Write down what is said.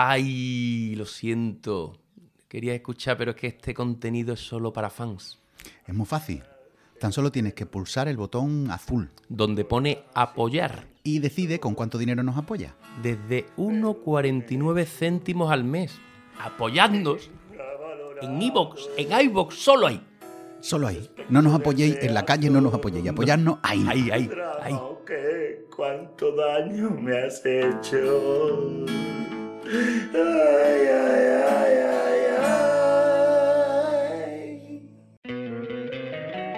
Ay, lo siento. Quería escuchar, pero es que este contenido es solo para fans. Es muy fácil. Tan solo tienes que pulsar el botón azul Donde pone apoyar. y decide con cuánto dinero nos apoya. Desde 1,49 céntimos al mes. Apoyadnos. En iVoox, en iVoox, solo ahí. Solo ahí. No nos apoyéis en la calle, no nos apoyéis. Apoyarnos ahí. Ahí, ahí. ¿Cuánto daño me has hecho?